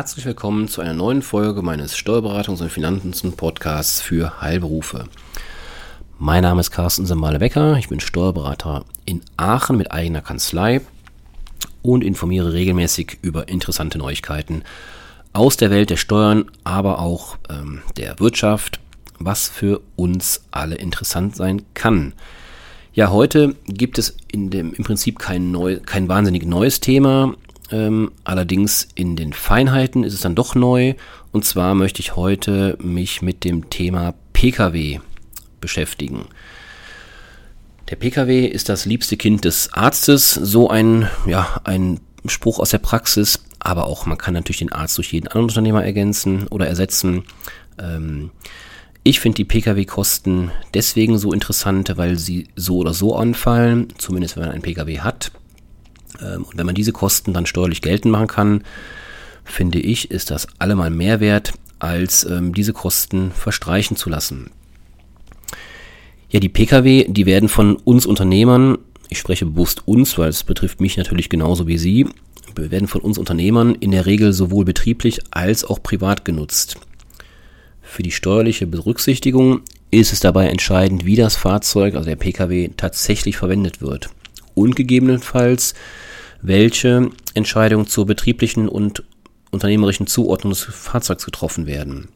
Herzlich willkommen zu einer neuen Folge meines Steuerberatungs- und Finanzen-Podcasts für Heilberufe. Mein Name ist Carsten Sembale-Becker, ich bin Steuerberater in Aachen mit eigener Kanzlei und informiere regelmäßig über interessante Neuigkeiten aus der Welt der Steuern, aber auch ähm, der Wirtschaft, was für uns alle interessant sein kann. Ja, heute gibt es in dem, im Prinzip kein, neu, kein wahnsinnig neues Thema. Ähm, allerdings in den Feinheiten ist es dann doch neu. Und zwar möchte ich heute mich mit dem Thema Pkw beschäftigen. Der Pkw ist das liebste Kind des Arztes, so ein, ja, ein Spruch aus der Praxis, aber auch man kann natürlich den Arzt durch jeden anderen Unternehmer ergänzen oder ersetzen. Ähm, ich finde die Pkw-Kosten deswegen so interessant, weil sie so oder so anfallen, zumindest wenn man einen Pkw hat. Ähm, und wenn man diese Kosten dann steuerlich geltend machen kann, finde ich, ist das allemal mehr wert, als ähm, diese Kosten verstreichen zu lassen. Ja, die Pkw, die werden von uns Unternehmern, ich spreche bewusst uns, weil es betrifft mich natürlich genauso wie Sie, werden von uns Unternehmern in der Regel sowohl betrieblich als auch privat genutzt. Für die steuerliche Berücksichtigung ist es dabei entscheidend, wie das Fahrzeug, also der Pkw, tatsächlich verwendet wird und gegebenenfalls welche Entscheidungen zur betrieblichen und unternehmerischen Zuordnung des Fahrzeugs getroffen werden.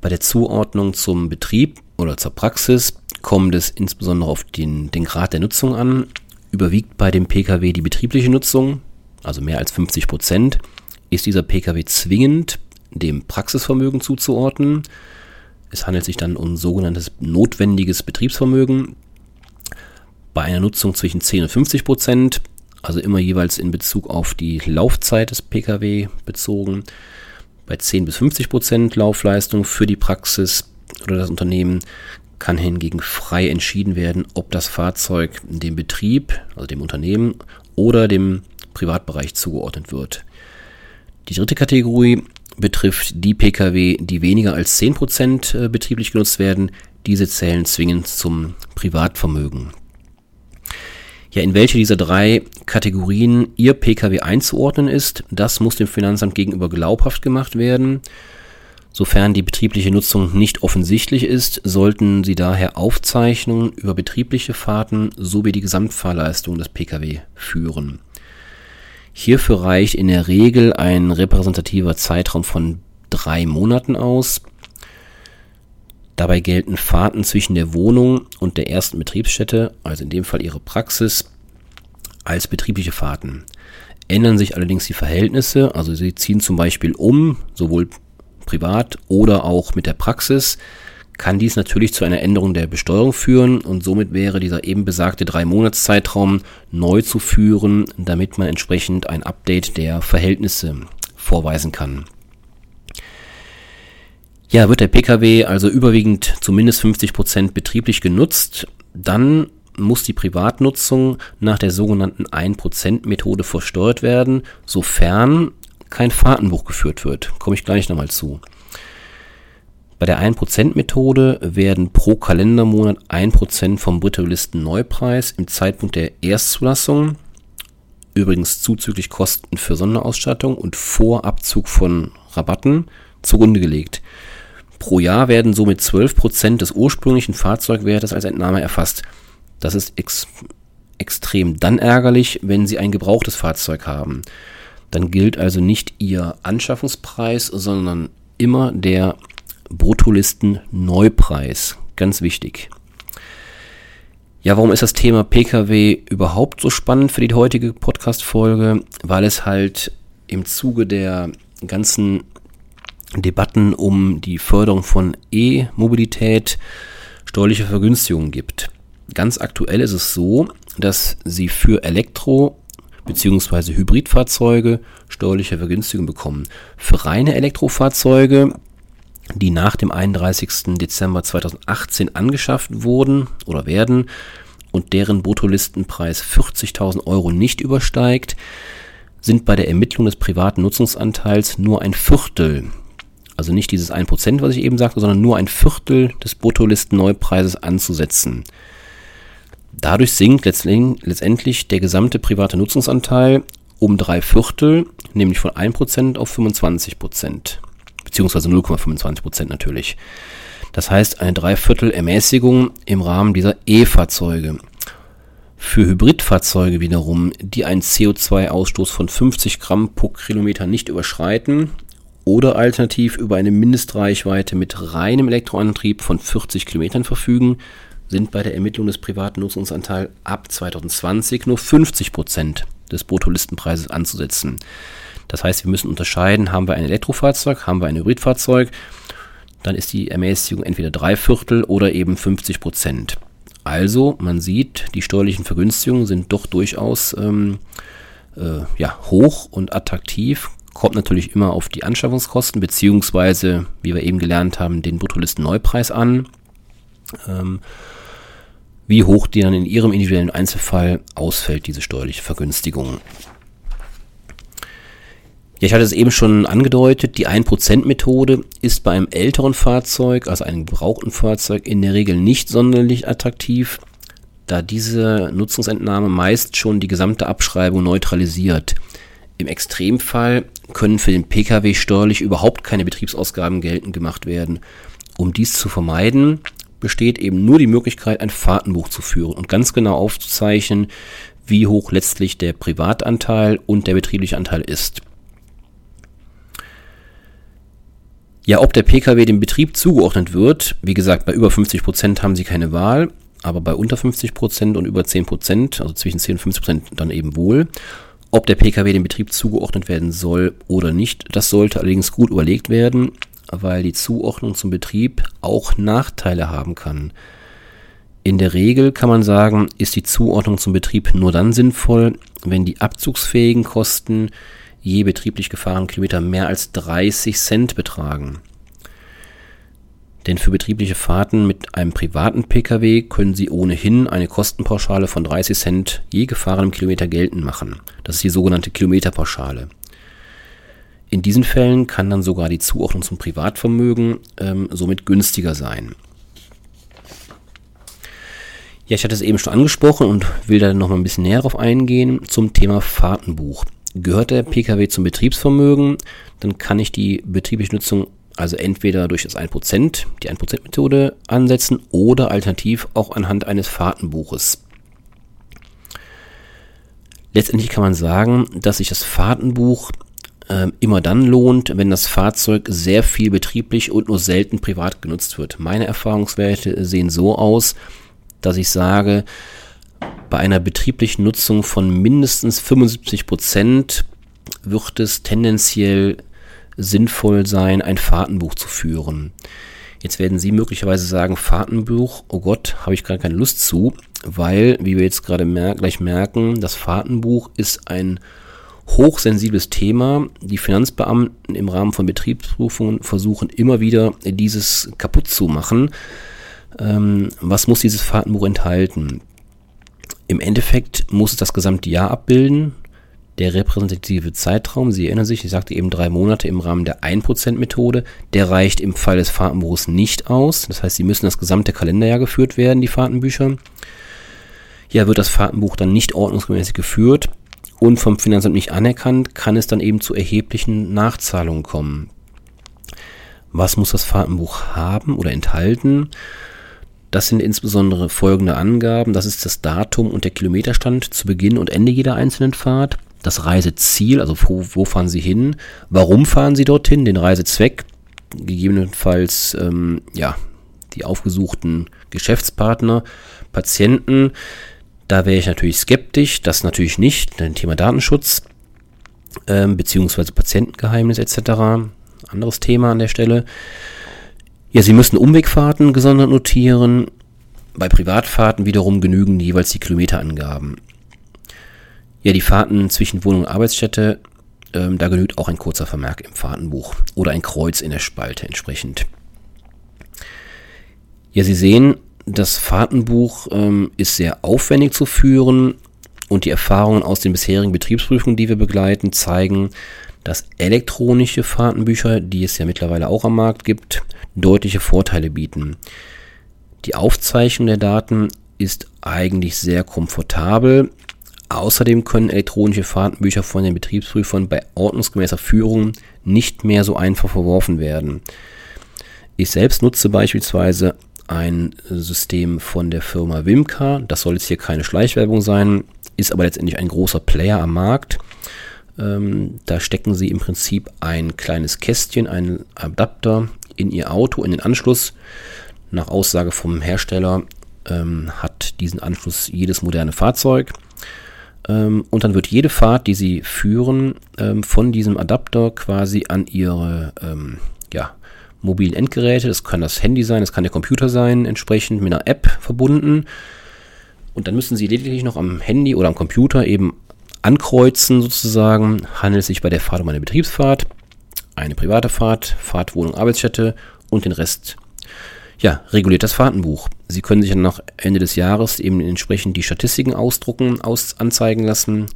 Bei der Zuordnung zum Betrieb oder zur Praxis kommt es insbesondere auf den, den Grad der Nutzung an. Überwiegt bei dem Pkw die betriebliche Nutzung, also mehr als 50 Prozent, ist dieser Pkw zwingend dem Praxisvermögen zuzuordnen. Es handelt sich dann um sogenanntes notwendiges Betriebsvermögen bei einer Nutzung zwischen 10 und 50 Prozent, also immer jeweils in Bezug auf die Laufzeit des Pkw bezogen. Bei 10 bis 50 Prozent Laufleistung für die Praxis oder das Unternehmen kann hingegen frei entschieden werden, ob das Fahrzeug dem Betrieb, also dem Unternehmen oder dem Privatbereich zugeordnet wird. Die dritte Kategorie betrifft die Pkw, die weniger als 10% äh, betrieblich genutzt werden. Diese zählen zwingend zum Privatvermögen. Ja, in welche dieser drei Kategorien Ihr Pkw einzuordnen ist, das muss dem Finanzamt gegenüber glaubhaft gemacht werden. Sofern die betriebliche Nutzung nicht offensichtlich ist, sollten Sie daher Aufzeichnungen über betriebliche Fahrten sowie die Gesamtfahrleistung des Pkw führen. Hierfür reicht in der Regel ein repräsentativer Zeitraum von drei Monaten aus. Dabei gelten Fahrten zwischen der Wohnung und der ersten Betriebsstätte, also in dem Fall Ihre Praxis, als betriebliche Fahrten. Ändern sich allerdings die Verhältnisse, also Sie ziehen zum Beispiel um, sowohl privat oder auch mit der Praxis, kann dies natürlich zu einer Änderung der Besteuerung führen und somit wäre dieser eben besagte drei Monatszeitraum neu zu führen, damit man entsprechend ein Update der Verhältnisse vorweisen kann. Ja, wird der Pkw also überwiegend zumindest 50 Prozent betrieblich genutzt, dann muss die Privatnutzung nach der sogenannten 1%-Methode versteuert werden, sofern kein Fahrtenbuch geführt wird. Komme ich gleich nochmal zu. Bei der 1%-Methode werden pro Kalendermonat 1% vom Bruttolisten-Neupreis im Zeitpunkt der Erstzulassung, übrigens zuzüglich Kosten für Sonderausstattung und vor Abzug von Rabatten, zugrunde gelegt. Pro Jahr werden somit 12% des ursprünglichen Fahrzeugwertes als Entnahme erfasst. Das ist ex extrem dann ärgerlich, wenn Sie ein gebrauchtes Fahrzeug haben. Dann gilt also nicht Ihr Anschaffungspreis, sondern immer der Bruttolisten Neupreis. Ganz wichtig. Ja, warum ist das Thema Pkw überhaupt so spannend für die heutige Podcast-Folge? Weil es halt im Zuge der ganzen Debatten um die Förderung von E-Mobilität steuerliche Vergünstigungen gibt. Ganz aktuell ist es so, dass sie für Elektro- bzw. Hybridfahrzeuge steuerliche Vergünstigungen bekommen. Für reine Elektrofahrzeuge, die nach dem 31. Dezember 2018 angeschafft wurden oder werden und deren Bruttolistenpreis 40.000 Euro nicht übersteigt, sind bei der Ermittlung des privaten Nutzungsanteils nur ein Viertel also nicht dieses 1%, was ich eben sagte, sondern nur ein Viertel des Bruttolisten-Neupreises anzusetzen. Dadurch sinkt letztendlich der gesamte private Nutzungsanteil um drei Viertel, nämlich von 1% auf 25%, beziehungsweise 0,25% natürlich. Das heißt eine Dreiviertel Ermäßigung im Rahmen dieser E-Fahrzeuge. Für Hybridfahrzeuge wiederum, die einen CO2-Ausstoß von 50 Gramm pro Kilometer nicht überschreiten oder alternativ über eine Mindestreichweite mit reinem Elektroantrieb von 40 Kilometern verfügen, sind bei der Ermittlung des privaten Nutzungsanteils ab 2020 nur 50 Prozent des Bruttolistenpreises anzusetzen. Das heißt, wir müssen unterscheiden, haben wir ein Elektrofahrzeug, haben wir ein Hybridfahrzeug, dann ist die Ermäßigung entweder drei Viertel oder eben 50 Prozent. Also, man sieht, die steuerlichen Vergünstigungen sind doch durchaus ähm, äh, ja, hoch und attraktiv. Kommt natürlich immer auf die Anschaffungskosten, beziehungsweise, wie wir eben gelernt haben, den Bruttolisten-Neupreis an. Ähm, wie hoch die dann in Ihrem individuellen Einzelfall ausfällt, diese steuerliche Vergünstigung. Ja, ich hatte es eben schon angedeutet, die 1%-Methode ist bei einem älteren Fahrzeug, also einem gebrauchten Fahrzeug, in der Regel nicht sonderlich attraktiv, da diese Nutzungsentnahme meist schon die gesamte Abschreibung neutralisiert. Im Extremfall können für den Pkw steuerlich überhaupt keine Betriebsausgaben geltend gemacht werden. Um dies zu vermeiden, besteht eben nur die Möglichkeit, ein Fahrtenbuch zu führen und ganz genau aufzuzeichnen, wie hoch letztlich der Privatanteil und der betriebliche Anteil ist. Ja, ob der Pkw dem Betrieb zugeordnet wird, wie gesagt, bei über 50 Prozent haben Sie keine Wahl, aber bei unter 50 Prozent und über 10%, Prozent, also zwischen 10 und 50 Prozent dann eben wohl. Ob der Pkw dem Betrieb zugeordnet werden soll oder nicht, das sollte allerdings gut überlegt werden, weil die Zuordnung zum Betrieb auch Nachteile haben kann. In der Regel kann man sagen, ist die Zuordnung zum Betrieb nur dann sinnvoll, wenn die abzugsfähigen Kosten je betrieblich gefahrenen Kilometer mehr als 30 Cent betragen. Denn für betriebliche Fahrten mit einem privaten Pkw können Sie ohnehin eine Kostenpauschale von 30 Cent je gefahrenem Kilometer geltend machen. Das ist die sogenannte Kilometerpauschale. In diesen Fällen kann dann sogar die Zuordnung zum Privatvermögen ähm, somit günstiger sein. Ja, ich hatte es eben schon angesprochen und will da noch mal ein bisschen näher darauf eingehen zum Thema Fahrtenbuch. Gehört der Pkw zum Betriebsvermögen, dann kann ich die betriebliche Nutzung also entweder durch das 1%, die 1%-Methode ansetzen oder alternativ auch anhand eines Fahrtenbuches. Letztendlich kann man sagen, dass sich das Fahrtenbuch äh, immer dann lohnt, wenn das Fahrzeug sehr viel betrieblich und nur selten privat genutzt wird. Meine Erfahrungswerte sehen so aus, dass ich sage, bei einer betrieblichen Nutzung von mindestens 75 Prozent wird es tendenziell sinnvoll sein, ein Fahrtenbuch zu führen. Jetzt werden Sie möglicherweise sagen, Fahrtenbuch, oh Gott, habe ich gerade keine Lust zu, weil, wie wir jetzt gerade mer gleich merken, das Fahrtenbuch ist ein hochsensibles Thema. Die Finanzbeamten im Rahmen von Betriebsprüfungen versuchen immer wieder dieses kaputt zu machen. Ähm, was muss dieses Fahrtenbuch enthalten? Im Endeffekt muss es das gesamte Jahr abbilden. Der repräsentative Zeitraum, Sie erinnern sich, ich sagte eben drei Monate im Rahmen der 1%-Methode, der reicht im Fall des Fahrtenbuches nicht aus. Das heißt, Sie müssen das gesamte Kalenderjahr geführt werden, die Fahrtenbücher. Ja, wird das Fahrtenbuch dann nicht ordnungsgemäß geführt und vom Finanzamt nicht anerkannt, kann es dann eben zu erheblichen Nachzahlungen kommen. Was muss das Fahrtenbuch haben oder enthalten? Das sind insbesondere folgende Angaben. Das ist das Datum und der Kilometerstand zu Beginn und Ende jeder einzelnen Fahrt. Das Reiseziel, also wo, wo fahren Sie hin? Warum fahren Sie dorthin? Den Reisezweck. Gegebenenfalls ähm, ja, die aufgesuchten Geschäftspartner, Patienten. Da wäre ich natürlich skeptisch. Das natürlich nicht. Ein Thema Datenschutz ähm, beziehungsweise Patientengeheimnis etc. Anderes Thema an der Stelle. Ja, Sie müssen Umwegfahrten gesondert notieren. Bei Privatfahrten wiederum genügen jeweils die Kilometerangaben. Ja, die Fahrten zwischen Wohnung und Arbeitsstätte, ähm, da genügt auch ein kurzer Vermerk im Fahrtenbuch oder ein Kreuz in der Spalte entsprechend. Ja, Sie sehen, das Fahrtenbuch ähm, ist sehr aufwendig zu führen und die Erfahrungen aus den bisherigen Betriebsprüfungen, die wir begleiten, zeigen, dass elektronische Fahrtenbücher, die es ja mittlerweile auch am Markt gibt, deutliche Vorteile bieten. Die Aufzeichnung der Daten ist eigentlich sehr komfortabel, Außerdem können elektronische Fahrtenbücher von den Betriebsprüfern bei ordnungsgemäßer Führung nicht mehr so einfach verworfen werden. Ich selbst nutze beispielsweise ein System von der Firma Wimka. Das soll jetzt hier keine Schleichwerbung sein, ist aber letztendlich ein großer Player am Markt. Ähm, da stecken Sie im Prinzip ein kleines Kästchen, einen Adapter in Ihr Auto, in den Anschluss. Nach Aussage vom Hersteller ähm, hat diesen Anschluss jedes moderne Fahrzeug. Ähm, und dann wird jede Fahrt, die Sie führen, ähm, von diesem Adapter quasi an Ihre ähm, ja, mobilen Endgeräte, das kann das Handy sein, das kann der Computer sein, entsprechend mit einer App verbunden. Und dann müssen Sie lediglich noch am Handy oder am Computer eben ankreuzen sozusagen, handelt es sich bei der Fahrt um eine Betriebsfahrt, eine private Fahrt, Fahrt, Wohnung, Arbeitsstätte und den Rest. Ja, reguliert das Fahrtenbuch. Sie können sich dann nach Ende des Jahres eben entsprechend die Statistiken ausdrucken, aus, anzeigen lassen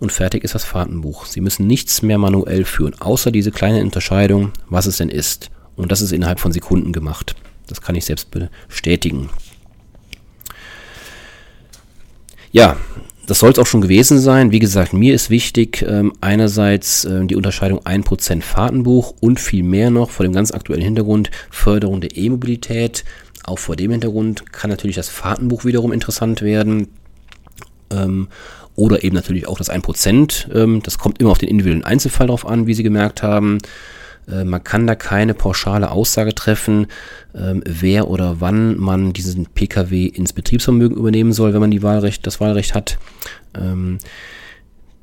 und fertig ist das Fahrtenbuch. Sie müssen nichts mehr manuell führen, außer diese kleine Unterscheidung, was es denn ist. Und das ist innerhalb von Sekunden gemacht. Das kann ich selbst bestätigen. Ja, das soll es auch schon gewesen sein. Wie gesagt, mir ist wichtig ähm, einerseits äh, die Unterscheidung 1% Fahrtenbuch und viel mehr noch vor dem ganz aktuellen Hintergrund Förderung der E-Mobilität. Auch vor dem Hintergrund kann natürlich das Fahrtenbuch wiederum interessant werden. Ähm, oder eben natürlich auch das 1%. Ähm, das kommt immer auf den individuellen Einzelfall drauf an, wie Sie gemerkt haben. Äh, man kann da keine pauschale Aussage treffen, ähm, wer oder wann man diesen Pkw ins Betriebsvermögen übernehmen soll, wenn man die Wahlrecht, das Wahlrecht hat. Ähm,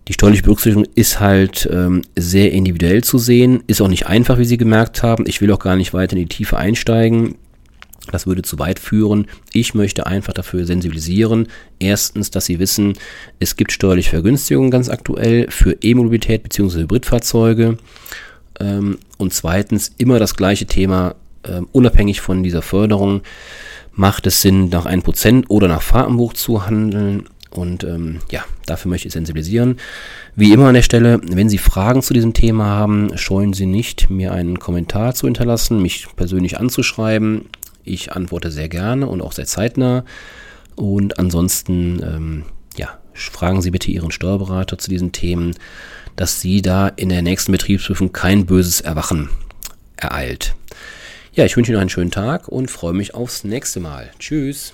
die steuerliche Berücksichtigung ist halt ähm, sehr individuell zu sehen, ist auch nicht einfach, wie Sie gemerkt haben. Ich will auch gar nicht weiter in die Tiefe einsteigen. Das würde zu weit führen. Ich möchte einfach dafür sensibilisieren. Erstens, dass Sie wissen, es gibt steuerliche Vergünstigungen ganz aktuell für E-Mobilität bzw. Hybridfahrzeuge. Ähm, und zweitens immer das gleiche Thema, ähm, unabhängig von dieser Förderung, macht es Sinn, nach 1% oder nach Fahrtenbuch zu handeln. Und ähm, ja, dafür möchte ich sensibilisieren. Wie immer an der Stelle, wenn Sie Fragen zu diesem Thema haben, scheuen Sie nicht, mir einen Kommentar zu hinterlassen, mich persönlich anzuschreiben. Ich antworte sehr gerne und auch sehr zeitnah. Und ansonsten, ähm, ja, fragen Sie bitte Ihren Steuerberater zu diesen Themen dass sie da in der nächsten Betriebsprüfung kein böses Erwachen ereilt. Ja, ich wünsche Ihnen einen schönen Tag und freue mich aufs nächste Mal. Tschüss.